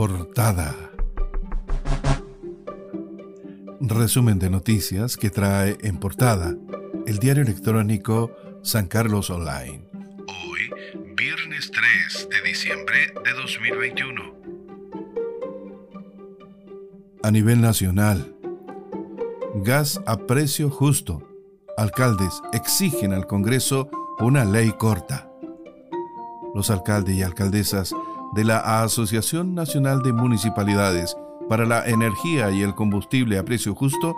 Portada. Resumen de noticias que trae en portada el diario electrónico San Carlos Online. Hoy, viernes 3 de diciembre de 2021. A nivel nacional, gas a precio justo. Alcaldes exigen al Congreso una ley corta. Los alcaldes y alcaldesas de la Asociación Nacional de Municipalidades para la Energía y el Combustible a Precio Justo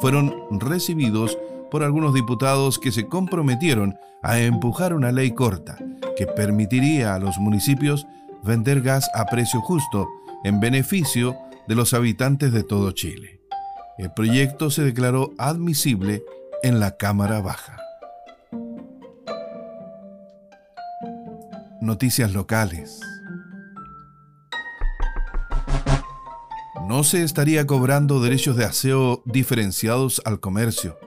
fueron recibidos por algunos diputados que se comprometieron a empujar una ley corta que permitiría a los municipios vender gas a precio justo en beneficio de los habitantes de todo Chile. El proyecto se declaró admisible en la Cámara Baja. Noticias locales. no se estaría cobrando derechos de aseo diferenciados al comercio.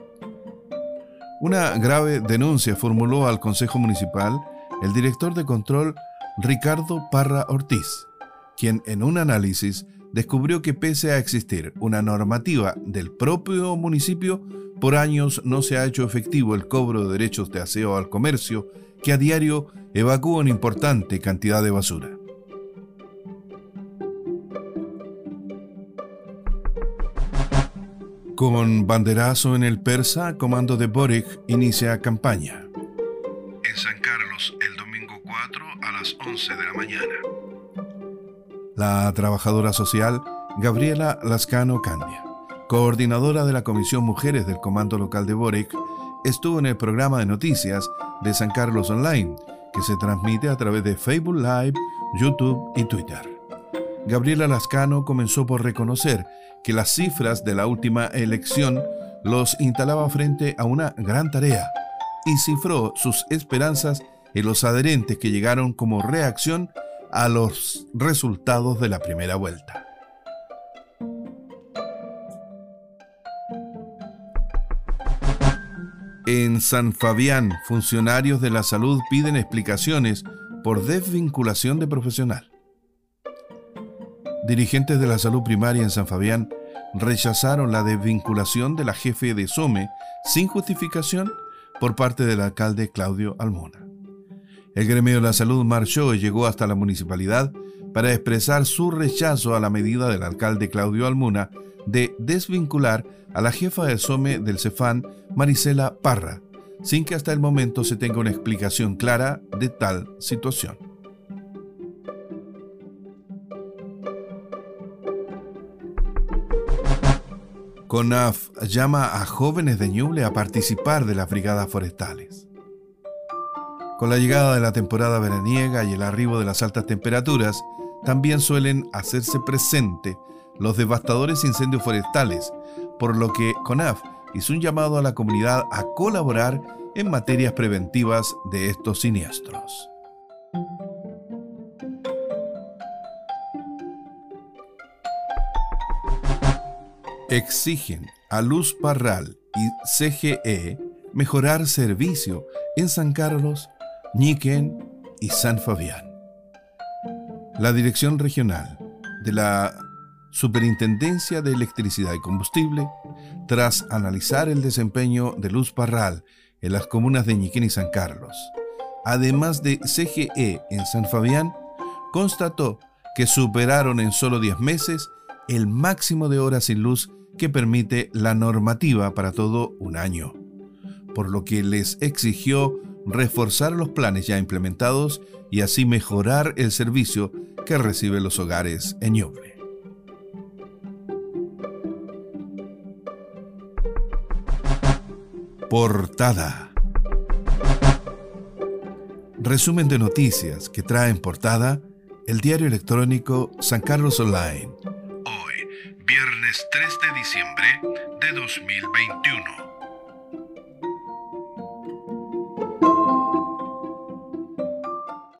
Una grave denuncia formuló al Consejo Municipal el director de control Ricardo Parra Ortiz, quien en un análisis descubrió que pese a existir una normativa del propio municipio, por años no se ha hecho efectivo el cobro de derechos de aseo al comercio, que a diario evacúa una importante cantidad de basura. Con banderazo en el persa, comando de Boric inicia campaña. En San Carlos, el domingo 4 a las 11 de la mañana. La trabajadora social Gabriela Lascano Candia, coordinadora de la Comisión Mujeres del Comando Local de Boric, estuvo en el programa de noticias de San Carlos Online, que se transmite a través de Facebook Live, YouTube y Twitter. Gabriela Lascano comenzó por reconocer que las cifras de la última elección los instalaba frente a una gran tarea y cifró sus esperanzas en los adherentes que llegaron como reacción a los resultados de la primera vuelta. En San Fabián, funcionarios de la salud piden explicaciones por desvinculación de profesional. Dirigentes de la salud primaria en San Fabián rechazaron la desvinculación de la jefe de SOME sin justificación por parte del alcalde Claudio Almona. El gremio de la salud marchó y llegó hasta la municipalidad para expresar su rechazo a la medida del alcalde Claudio Almona de desvincular a la jefa de SOME del CEFAN, Marisela Parra, sin que hasta el momento se tenga una explicación clara de tal situación. CONAF llama a jóvenes de Ñuble a participar de las brigadas forestales. Con la llegada de la temporada veraniega y el arribo de las altas temperaturas, también suelen hacerse presente los devastadores incendios forestales, por lo que CONAF hizo un llamado a la comunidad a colaborar en materias preventivas de estos siniestros. exigen a Luz Parral y CGE mejorar servicio en San Carlos, Ñiquen y San Fabián. La Dirección Regional de la Superintendencia de Electricidad y Combustible, tras analizar el desempeño de Luz Parral en las comunas de Ñiquén y San Carlos, además de CGE en San Fabián, constató que superaron en solo 10 meses el máximo de horas sin luz que permite la normativa para todo un año, por lo que les exigió reforzar los planes ya implementados y así mejorar el servicio que reciben los hogares en Ñuble. Portada. Resumen de noticias que trae en portada el diario electrónico San Carlos Online viernes 3 de diciembre de 2021.